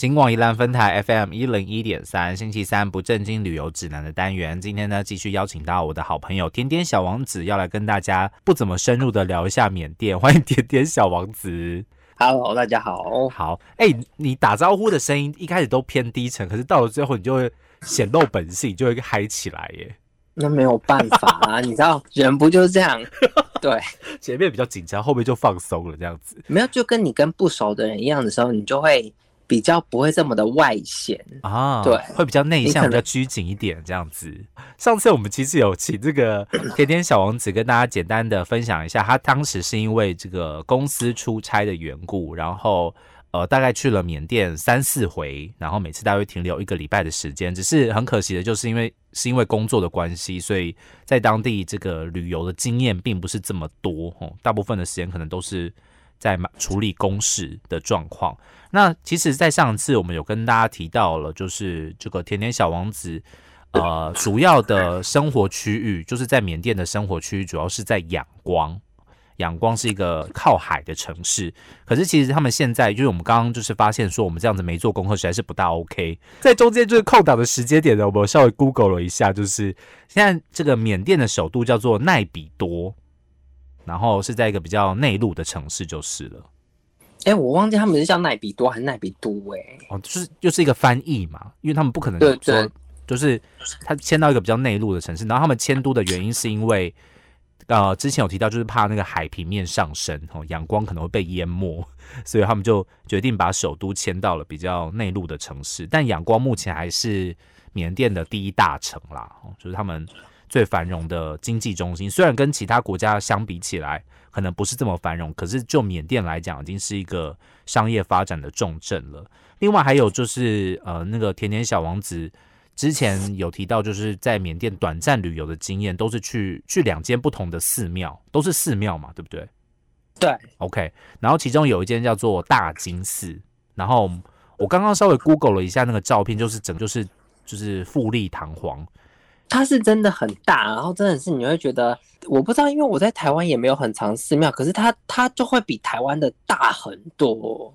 金广宜兰分台 FM 一零一点三，星期三不正经旅游指南的单元。今天呢，继续邀请到我的好朋友甜点小王子，要来跟大家不怎么深入的聊一下缅甸。欢迎甜点小王子。Hello，大家好。好，哎、你打招呼的声音一开始都偏低沉，可是到了最后你就会显露本性，就会嗨起来耶。那没有办法啊，你知道人不就是这样？对，前面比较紧张，后面就放松了，这样子。没有就跟你跟不熟的人一样的时候，你就会比较不会这么的外显。啊，对会比较内向，比较拘谨一点这样子。上次我们其实有请这个甜甜小王子跟大家简单的分享一下，他当时是因为这个公司出差的缘故，然后呃大概去了缅甸三四回，然后每次大约停留一个礼拜的时间。只是很可惜的，就是因为是因为工作的关系，所以在当地这个旅游的经验并不是这么多哦，大部分的时间可能都是在处理公事的状况。那其实，在上次我们有跟大家提到了，就是这个甜甜小王子，呃，主要的生活区域就是在缅甸的生活区域，主要是在仰光。仰光是一个靠海的城市，可是其实他们现在就是我们刚刚就是发现说，我们这样子没做功课实在是不大 OK。在中间就是空档的时间点呢，我们稍微 Google 了一下，就是现在这个缅甸的首都叫做奈比多，然后是在一个比较内陆的城市就是了。哎、我忘记他们是叫奈比多还是奈比都哎、哦，就是就是一个翻译嘛，因为他们不可能对说对，就是他迁到一个比较内陆的城市，然后他们迁都的原因是因为，呃，之前有提到就是怕那个海平面上升，哦，阳光可能会被淹没，所以他们就决定把首都迁到了比较内陆的城市。但仰光目前还是缅甸的第一大城啦，哦，就是他们最繁荣的经济中心。虽然跟其他国家相比起来，可能不是这么繁荣，可是就缅甸来讲，已经是一个商业发展的重镇了。另外还有就是呃，那个甜甜小王子之前有提到，就是在缅甸短暂旅游的经验，都是去去两间不同的寺庙，都是寺庙嘛，对不对对，？OK，然后其中有一间叫做大金寺，然后我刚刚稍微 Google 了一下那个照片，就是整就是就是富丽堂皇，它是真的很大，然后真的是你会觉得，我不知道，因为我在台湾也没有很长寺庙，可是它它就会比台湾的大很多。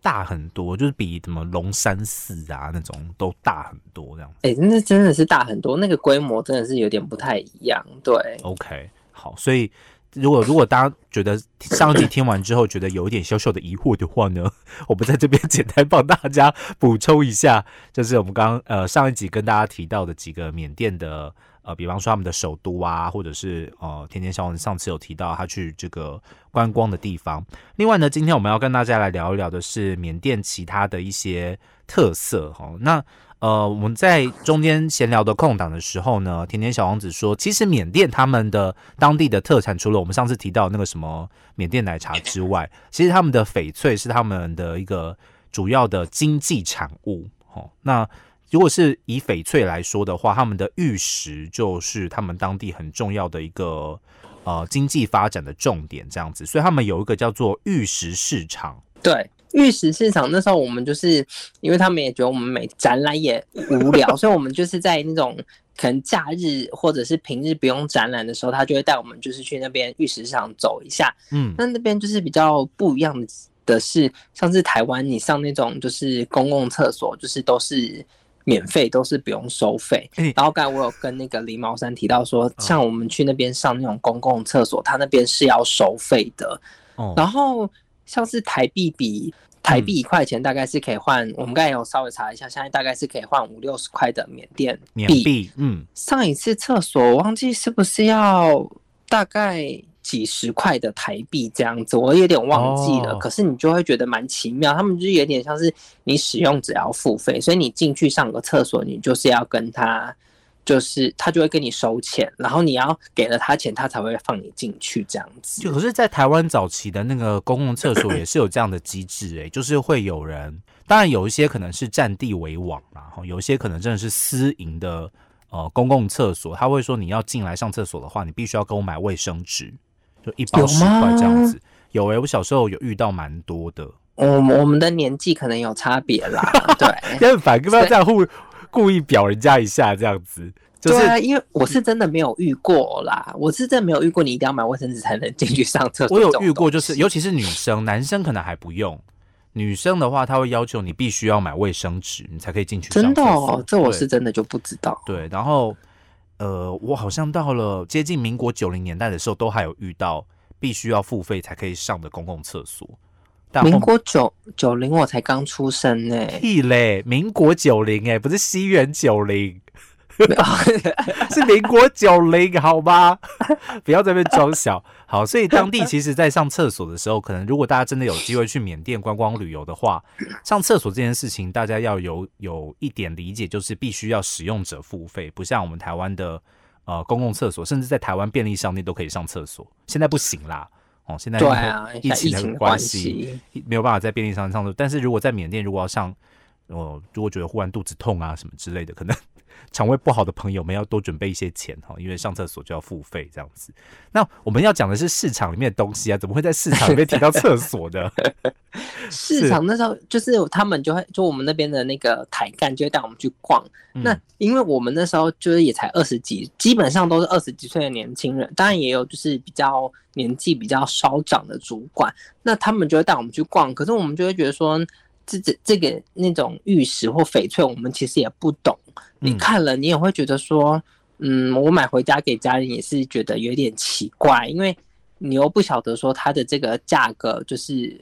大很多，就是比什么龙山寺啊那种都大很多这样。哎、那真的是大很多，那个规模真的是有点不太一样。对，OK，好，所以如果如果大家觉得上一集听完之后觉得有一点小小的疑惑的话呢，我们在这边简单帮大家补充一下，就是我们刚呃上一集跟大家提到的几个缅甸的呃，比方说他们的首都啊，或者是呃天天小王上次有提到他去这个观光的地方。另外呢，今天我们要跟大家来聊一聊的是缅甸其他的一些特色哈。那呃，我们在中间闲聊的空档的时候呢，甜甜小王子说，其实缅甸他们的当地的特产，除了我们上次提到那个什么缅甸奶茶之外，其实他们的翡翠是他们的一个主要的经济产物。哦，那如果是以翡翠来说的话，他们的玉石就是他们当地很重要的一个呃经济发展的重点，这样子，所以他们有一个叫做玉石市场。对，玉石市场那时候我们就是，因为他们也觉得我们每展览也无聊，所以我们就是在那种可能假日或者是平日不用展览的时候，他就会带我们就是去那边玉石市场走一下。嗯，那那边就是比较不一样的是，像是台湾你上那种就是公共厕所，就是都是。免费都是不用收费，哎然后刚才我有跟那个狸猫山提到说，像我们去那边上那种公共厕所，他那边是要收费的，哦，然后像是台币比台币一块钱大概是可以换，我们刚才有稍微查一下，现在大概是可以换五六十块的缅甸缅币。币，嗯，上一次厕所我忘记是不是要大概几十块的台币这样子，我有点忘记了。哦可是你就会觉得蛮奇妙，他们就是有点像是你使用只要付费，所以你进去上个厕所，你就是要跟他。就是他就会跟你收钱，然后你要给了他钱，他才会放你进去这样子。就可是，在台湾早期的那个公共厕所也是有这样的机制、诶，就是会有人，当然有一些可能是占地为王啦，哈，有一些可能真的是私营的呃公共厕所，他会说你要进来上厕所的话，你必须要跟我买卫生纸，就一包十块这样子。有诶、我小时候有遇到蛮多的，我我们的年纪可能有差别啦，对。也很烦，干嘛这样互 故意表人家一下这样子？就是对啊，因为我是真的没有遇过啦，我是真的没有遇过，你一定要买卫生纸才能进去上厕所。我有遇过，就是尤其是女生，男生可能还不用。女生的话，她会要求你必须要买卫生纸，你才可以进去上真的哦，这我是真的就不知道。对，然后呃，我好像到了接近民国九零年代的时候，都还有遇到必须要付费才可以上的公共厕所。但民国九九零我才刚出生呢、屁嘞，民国九零哎，不是西元九零，是民国九零好吗？不要在那边装小。好，所以当地其实，在上厕所的时候，可能如果大家真的有机会去缅甸观光旅游的话，上厕所这件事情，大家要有有一点理解，就是必须要使用者付费，不像我们台湾的呃公共厕所，甚至在台湾便利商店都可以上厕所，现在不行啦。哦，现在对啊，疫情的关系，没有办法在便利商店上。但是如果在缅甸，如果要上，呃，如果觉得忽然肚子痛啊什么之类的，可能肠胃不好的朋友们要多准备一些钱哈，因为上厕所就要付费这样子。那我们要讲的是市场里面的东西啊，怎么会在市场里面提到厕所的？市场那时候就是他们就会就我们那边的那个台干就会带我们去逛。嗯那因为我们那时候就是也才二十几，基本上都是二十几岁的年轻人，当然也有就是比较年纪比较稍长的主管，那他们就会带我们去逛。可是我们就会觉得说，这这这个那种玉石或翡翠，我们其实也不懂。你嗯看了，你也会觉得说，嗯，我买回家给家人也是觉得有点奇怪，因为你又不晓得说它的这个价格就是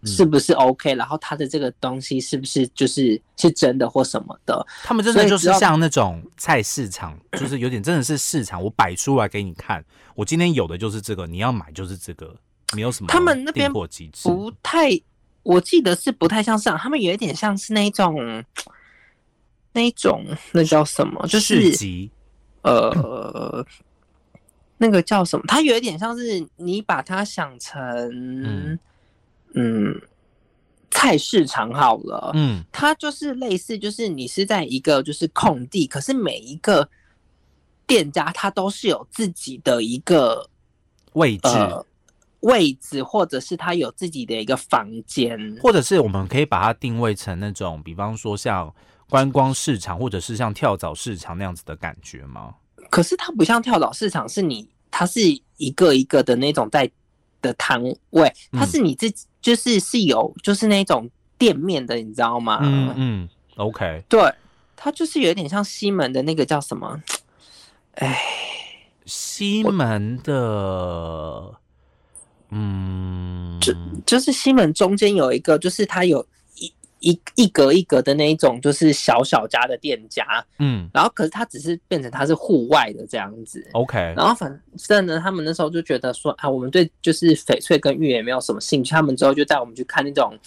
嗯是不是 OK，、然后它的这个东西是不是就是是真的或什么的。他们真的就是像那种菜市场，就是有点真的是市场，我摆出来给你看，我今天有的就是这个，你要买就是这个，没有什么他们那边。不太，我记得是不太像市场，他们有一点像是那种那一种那叫什么，就是市，呃，那个叫什么？它有一点像是你把它想成嗯嗯菜市场好了，嗯它就是类似，就是你是在一个就是空地，可是每一个店家它都是有自己的一个位置。呃位置，或者是它有自己的一个房间。或者是我们可以把它定位成那种，比方说像观光市场，或者是像跳蚤市场那样子的感觉吗？可是它不像跳蚤市场，是你它是一个一个的那种在的摊位，它嗯是你自己就是是有就是那种店面的，你知道吗？嗯嗯，OK，对，它就是有点像西门的那个叫什么？哎，西门的，嗯，就就是西门中间有一个，就是它有一一一格一格的那一种，就是小小家的店家，嗯然后可是它只是变成它是户外的这样子。，OK，然后反正呢，他们那时候就觉得说啊，我们对就是翡翠跟玉也没有什么兴趣。他们之后就带我们去看那种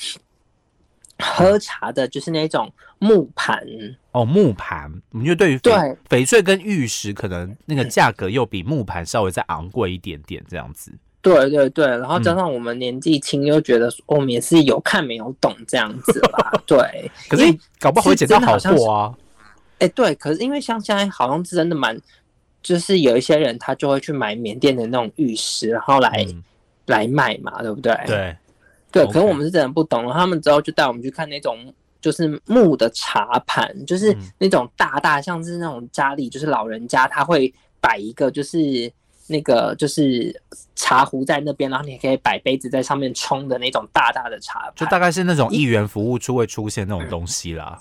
喝茶的，就是那种木盘。哦，木盘，我们就对于对翡翠跟玉石，可能那个价格又比木盘稍微再昂贵一点点，这样子。对对对，然后加上我们年纪轻，又觉得我们也是有看没有懂这样子吧。对，可是搞不好会捡到好货啊。哎、对，可是因为像现在好像是真的蛮，就是有一些人他就会去买缅甸的那种玉石，然后来、嗯来卖嘛，对不对？对，对，可是我们是真的不懂，然后他们之后就带我们去看那种就是木的茶盘，就是嗯那种大大像是那种家里就是老人家他会摆一个就是那个就是茶壶在那边，然后你可以摆杯子在上面冲的那种大大的茶，就大概是那种一元服务处会出现那种东西啦。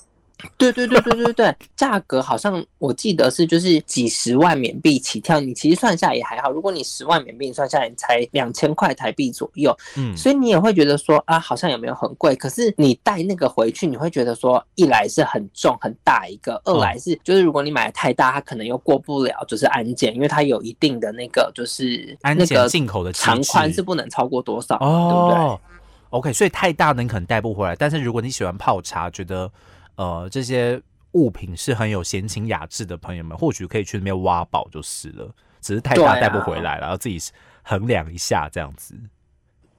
对对对对对对，价格好像我记得是就是几十万缅币起跳，你其实算下也还好。如果你十万缅币你算下来，你才两千块台币左右，嗯，所以你也会觉得说啊，好像也没有很贵。可是你带那个回去，你会觉得说，一来是很重很大一个，二来是就是如果你买的太大，它可能又过不了就是安检，因为它有一定的那个就是安检那个进口的机长宽是不能超过多少，对不对？哦，OK，所以太大的你可能带不回来，但是如果你喜欢泡茶，觉得呃这些物品是很有闲情雅致的朋友们，或许可以去那边挖宝就是了。只是太大带不回来了，然后自己衡量一下这样子。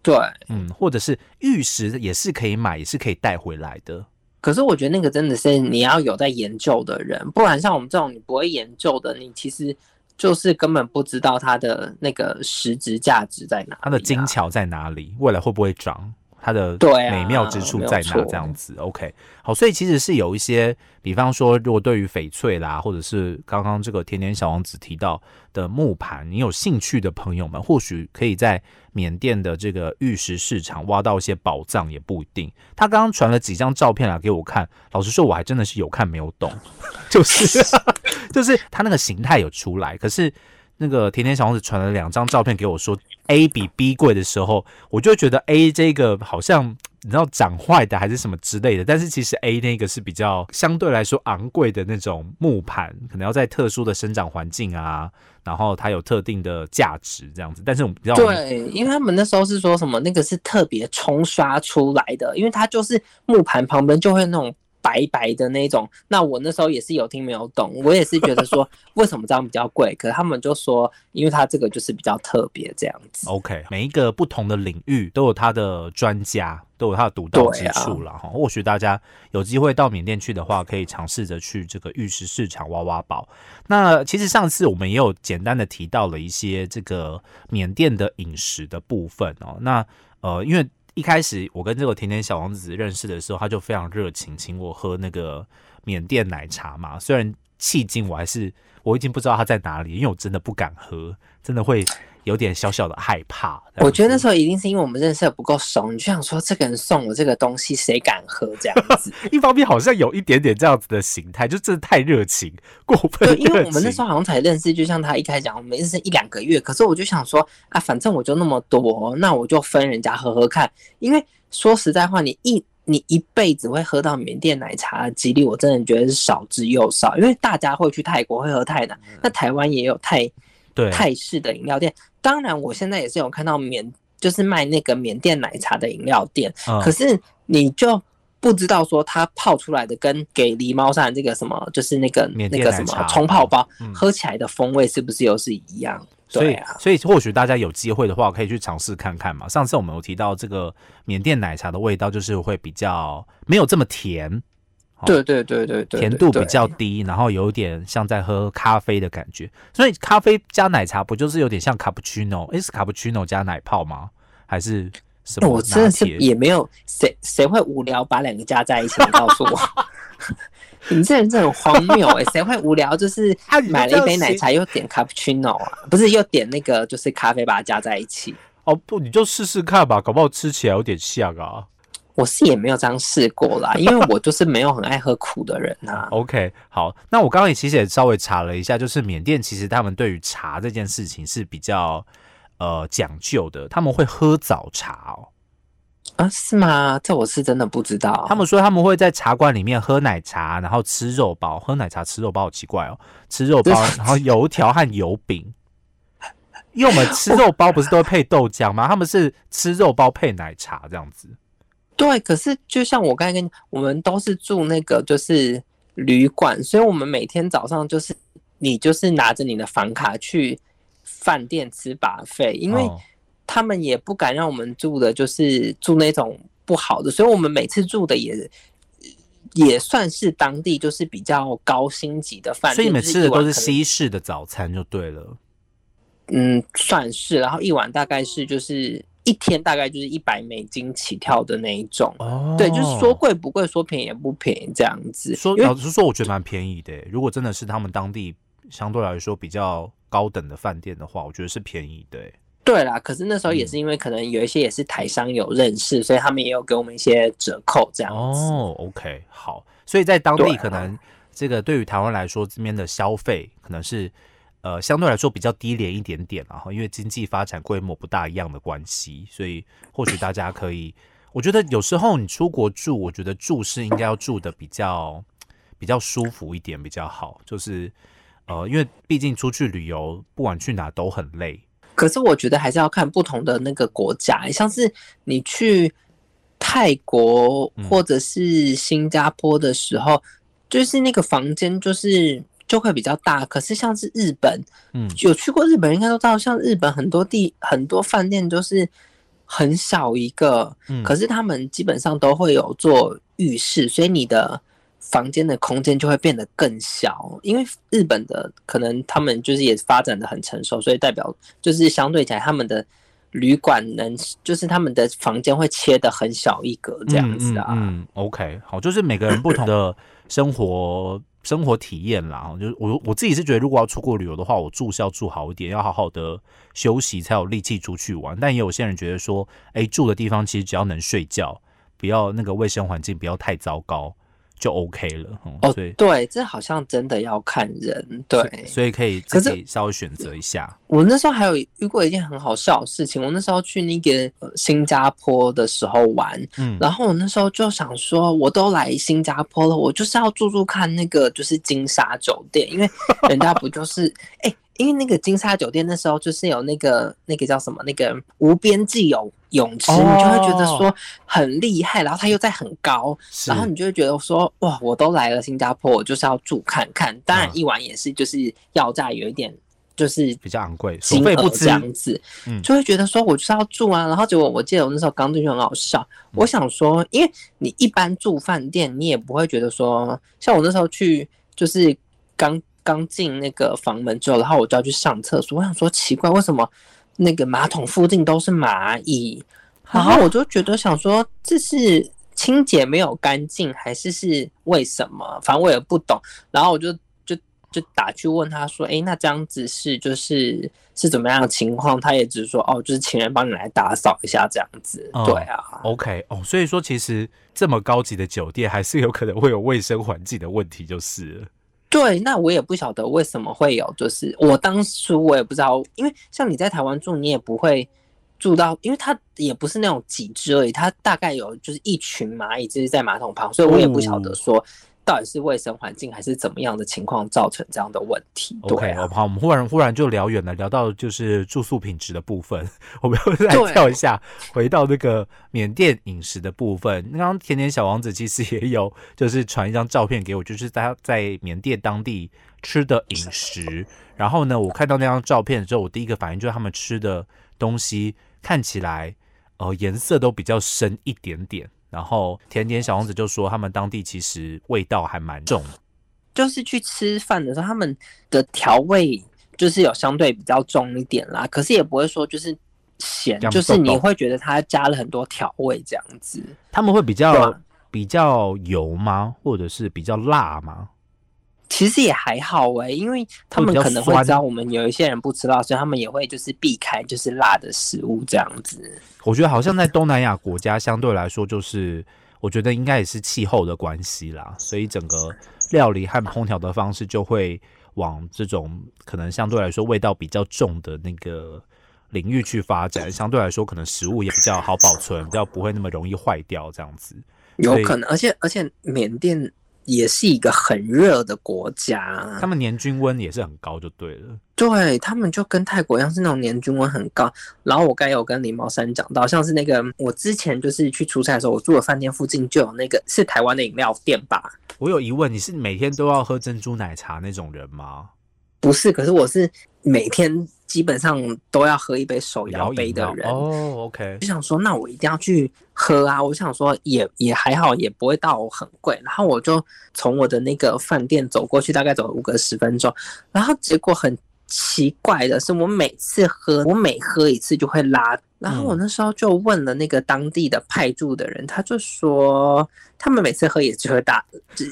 对。嗯，或者是玉石也是可以买，也是可以带回来的。可是我觉得那个真的是你要有在研究的人，不然像我们这种你不会研究的，你其实就是根本不知道它的那个实质价值在哪它的精。巧在哪里？未来会不会涨？它的美妙之处在哪？这样子，OK，好，所以其实是有一些，比方说，如果对于翡翠啦，或者是刚刚这个甜甜小王子提到的木盘，你有兴趣的朋友们，或许可以在缅甸的这个玉石市场挖到一些宝藏，也不一定。他刚刚传了几张照片来给我看，老实说，我还真的是有看没有懂，就是 就是他那个形态有出来，可是。那个甜甜小王子传了两张照片给我说，A 比 B 贵的时候，我就觉得 A 这个好像你知道长坏的还是什么之类的，但是其实 A 那个是比较相对来说昂贵的那种木盘，可能要在特殊的生长环境啊，然后它有特定的价值这样子。但是我们比较对，因为他们那时候是说什么那个是特别冲刷出来的，因为它就是木盘旁边就会那种白白的那种。那我那时候也是有听没有懂，我也是觉得说 为什么这样比较贵，可是他们就说因为它这个就是比较特别这样子。OK，每一个不同的领域都有它的专家，都有它的独到之处了哈。或许大家有机会到缅甸去的话，可以尝试着去这个玉石市场挖挖宝。那其实上次我们也有简单的提到了一些这个缅甸的饮食的部分哦。那呃，因为一开始我跟这个甜甜小王子认识的时候，他就非常热情，请我喝那个缅甸奶茶嘛。虽然迄今我还是我已经不知道他在哪里，因为我真的不敢喝，真的会有点小小的害怕。我觉得那时候一定是因为我们认识的不够熟，你就想说这个人送我这个东西，谁敢喝这样子？一方面好像有一点点这样子的形态，就真的太热情，过分 对，因为我们那时候好像才认识，就像他一开始讲，我们认识一两个月，可是我就想说啊，反正我就那么多，那我就分人家喝喝看。因为说实在话，你一你一辈子会喝到缅甸奶茶的几率，我真的觉得是少之又少。因为大家会去泰国会喝泰奶，那台湾也有泰嗯对泰式的饮料店。当然，我现在也是有看到缅就是卖那个缅甸奶茶的饮料店，嗯可是你就不知道说它泡出来的跟给狸猫山这个什么，就是那个那个什么冲泡包嗯喝起来的风味是不是又是一样？所以对啊，所以或许大家有机会的话，可以去尝试看看嘛。上次我们有提到这个缅甸奶茶的味道，就是会比较没有这么甜，哦对对对对对，甜度比较低，然后有点像在喝咖啡的感觉。所以咖啡加奶茶不就是有点像卡布奇诺？诶，是卡布奇诺加奶泡吗？还是什么我真的是？也没有谁谁会无聊把两个加在一起？你告诉我。你这人真的很荒谬哎、谁会无聊就是 买了一杯奶茶又点 cappuccino 啊？不是又点那个就是咖啡把它加在一起？哦不，你就试试看吧，搞不好吃起来有点像啊。我是也没有这样试过啦，因为我就是没有很爱喝苦的人啊。OK，好，那我刚刚也其实也稍微查了一下，就是缅甸其实他们对于茶这件事情是比较呃讲究的，他们会喝早茶哦。啊，是吗？这我是真的不知道。他们说他们会在茶馆里面喝奶茶，然后吃肉包，喝奶茶吃肉包好奇怪哦，吃肉包，然后油条和油饼。因为我们吃肉包不是都会配豆浆吗？他们是吃肉包配奶茶这样子。对，可是就像我刚才跟你，我们都是住那个就是旅馆，所以我们每天早上就是你就是拿着你的房卡去饭店吃把费，因为哦他们也不敢让我们住的就是住那种不好的，所以我们每次住的也也算是当地就是比较高星级的饭店，所以你们吃的都是西式的早餐就对了。嗯，算是，然后一碗大概是就是一天大概就是一百美金起跳的那一种。哦对，就是说贵不贵，说便宜也不便宜这样子。说老实说，我觉得蛮便宜的。如果真的是他们当地相对来说比较高等的饭店的话，我觉得是便宜的耶。对啦，可是那时候也嗯是因为可能有一些也是台商有认识，所以他们也有给我们一些折扣这样子。哦，OK，好，所以在当地可能这个对于台湾来说，这边的消费可能是呃相对来说比较低廉一点点然后因为经济发展规模不大一样的关系，所以或许大家可以，我觉得有时候你出国住，我觉得住是应该要住的比较比较舒服一点比较好，就是呃，因为毕竟出去旅游，不管去哪都很累。可是我觉得还是要看不同的那个国家，像是你去泰国嗯或者是新加坡的时候，就是那个房间就是就会比较大。可是像是日本，嗯有去过日本应该都知道，像日本很多地很多饭店都是很小一个，嗯，可是他们基本上都会有做浴室，所以你的房间的空间就会变得更小。因为日本的可能他们就是也发展的很成熟，所以代表就是相对起来他们的旅馆能，就是他们的房间会切的很小一格这样子啊。嗯，OK，好，就是每个人不同的生活生活体验啦。就是我我自己是觉得，如果要出国旅游的话，我住是要住好一点，要好好的休息才有力气出去玩。但也有些人觉得说，哎，住的地方其实只要能睡觉，不要那个卫生环境不要太糟糕。就 OK 了哦，对对，这好像真的要看人，对，所以可以自己稍微选择一下。我那时候还有遇过一件很好笑的事情，我那时候去那个新加坡的时候玩，嗯，然后我那时候就想说，我都来新加坡了，我就是要住住看那个就是金沙酒店，因为人家不就是 哎。因为那个金沙酒店那时候就是有那个那个叫什么那个无边际泳泳池，你就会觉得说很厉害，然后它又在很高，然后你就会觉得说哇，我都来了新加坡，我就是要住看看。当然一晚也是就是要价有一点就是比较昂贵，收费不这样子，就会觉得说我就是要住啊。然后结果我记得我那时候刚进去很好笑，我想说，因为你一般住饭店，你也不会觉得说，像我那时候去就是刚。刚进那个房门之后，然后我就要去上厕所。我想说奇怪，为什么那个马桶附近都是蚂蚁？然后我就觉得想说，这是清洁没有干净，还是是为什么？反正我也不懂。然后我就就就打去问他说：“哎，那这样子是就是是怎么样的情况？”他也只是说：“哦，就是请人帮你来打扫一下这样子。”对啊，OK 哦，所以说其实这么高级的酒店还是有可能会有卫生环境的问题，就是了。对，那我也不晓得为什么会有，就是我当初我也不知道，因为像你在台湾住，你也不会住到，因为它也不是那种几只而已，它大概有就是一群蚂蚁就是在马桶旁，所以我也不晓得说。到底是卫生环境还是怎么样的情况造成这样的问题？OK，好，我们忽然忽然就聊远了，聊到就是住宿品质的部分。我们又再跳一下，回到那个缅甸饮食的部分。刚刚甜甜小王子其实也有，就是传一张照片给我，就是他在缅甸当地吃的饮食。然后呢，我看到那张照片之后，我第一个反应就是他们吃的东西看起来，呃，颜色都比较深一点点。然后甜点小王子就说，他们当地其实味道还蛮重，就是去吃饭的时候，他们的调味就是有相对比较重一点啦。可是也不会说就是咸，就是你会觉得它加了很多调味这样子。他们会比较比较油吗？或者是比较辣吗？其实也还好哎，因为他们可能会知道我们有一些人不吃辣，所以他们也会就是避开就是辣的食物这样子。我觉得好像在东南亚国家相对来说，就是我觉得应该也是气候的关系啦，所以整个料理和烹调的方式就会往这种可能相对来说味道比较重的那个领域去发展。相对来说，可能食物也比较好保存，比较不会那么容易坏掉这样子。有可能，而且而且缅甸。也是一个很热的国家，他们年均温也是很高，就对了。对他们就跟泰国一样，是那种年均温很高。然后我刚有跟林茂山讲到，像是那个我之前就是去出差的时候，我住的饭店附近就有那个是台湾的饮料店吧。我有疑问，你是每天都要喝珍珠奶茶那种人吗？不是，可是我是每天。基本上都要喝一杯手摇杯的人哦，OK，就想说那我一定要去喝啊！我想说也也还好，也不会到很贵。然后我就从我的那个饭店走过去，大概走五个十分钟，然后结果很。奇怪的是，我每次喝，我每喝一次就会拉。然后我那时候就问了那个当地的派驻的人，他就说他们每次喝也就会大，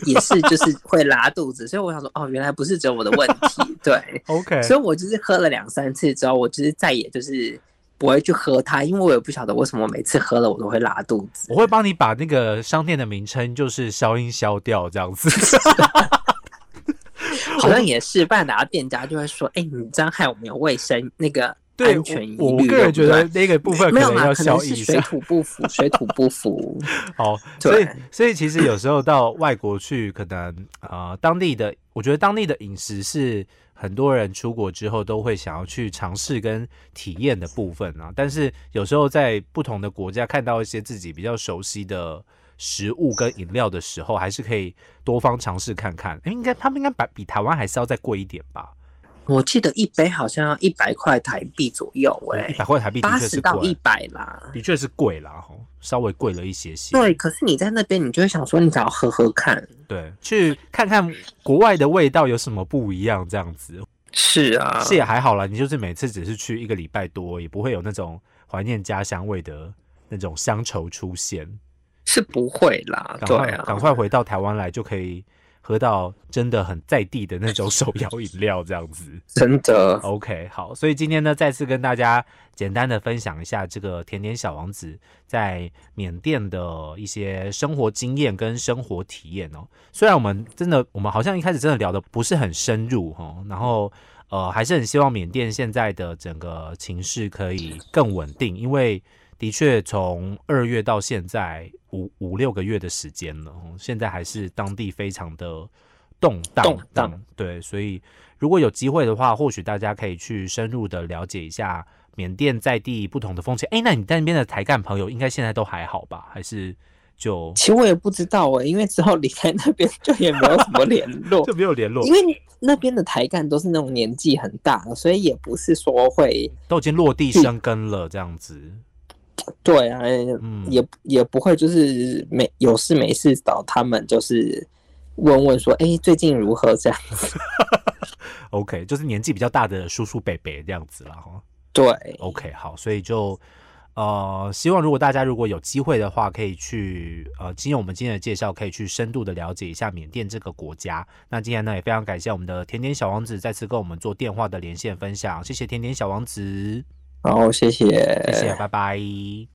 也是就是会拉肚子。所以我想说，哦，原来不是只有我的问题。对，OK。所以我就是喝了两三次之后，我就是再也就是不会去喝它，因为我也不晓得为什么每次喝了我都会拉肚子。我会帮你把那个商店的名称就是消音消掉，这样子。好像也是，不然哪个店家就会说：“哎，你这样害我们有卫生那个安全疑虑。”我个人觉得那个部分没有要消一水土不服，水土不服。好，所以所以其实有时候到外国去，可能啊，当地的我觉得当地的饮食是很多人出国之后都会想要去尝试跟体验的部分啊。但是有时候在不同的国家看到一些自己比较熟悉的。食物跟饮料的时候，还是可以多方尝试看看。应该他们应该比比台湾还是要再贵一点吧？我记得一杯好像要一百块台币左右，哎，一百块台币八十到一百啦，的确是贵啦，哈，稍微贵了一些些。对，可是你在那边，你就会想说，你只要喝喝看，对，去看看国外的味道有什么不一样，这样子。是啊，是也还好啦，你就是每次只是去一个礼拜多，也不会有那种。怀念家乡味的那种乡愁出现。是不会啦，赶对啊，快赶快回到台湾来，就可以喝到真的很在地的那种手摇饮料，这样子。真的 OK，好，所以今天呢，再次跟大家简单的分享一下这个甜点小王子在缅甸的一些生活经验跟生活体验哦。虽然我们真的，我们好像一开始真的聊的不是很深入哈，然后呃，还是很希望缅甸现在的整个情势可以更稳定，因为的确从二月到现在五五六个月的时间了，哦现在还是当地非常的动荡，动荡嗯对，所以如果有机会的话，或许大家可以去深入的了解一下缅甸在地不同的风情。哎，那你在那边的台干朋友应该现在都还好吧？还是就其实我也不知道哎、因为之后离开那边就也没有什么联 络，就没有联络因？为那边的台干都是那种年纪很大的，所以也不是说会都已经落地生根了，这样子。对啊，嗯，也也不会就是没有事没事找他们，就是问问说，哎、最近如何这样子？OK，就是年纪比较大的叔叔伯伯这样子了哈。对，OK，好，所以就呃，希望如果大家如果有机会的话，可以去呃，经由我们今天的介绍，可以去深度的了解一下缅甸这个国家。那今天呢，也非常感谢我们的甜甜小王子再次跟我们做电话的连线分享，谢谢甜甜小王子，好，谢谢，谢谢，拜拜。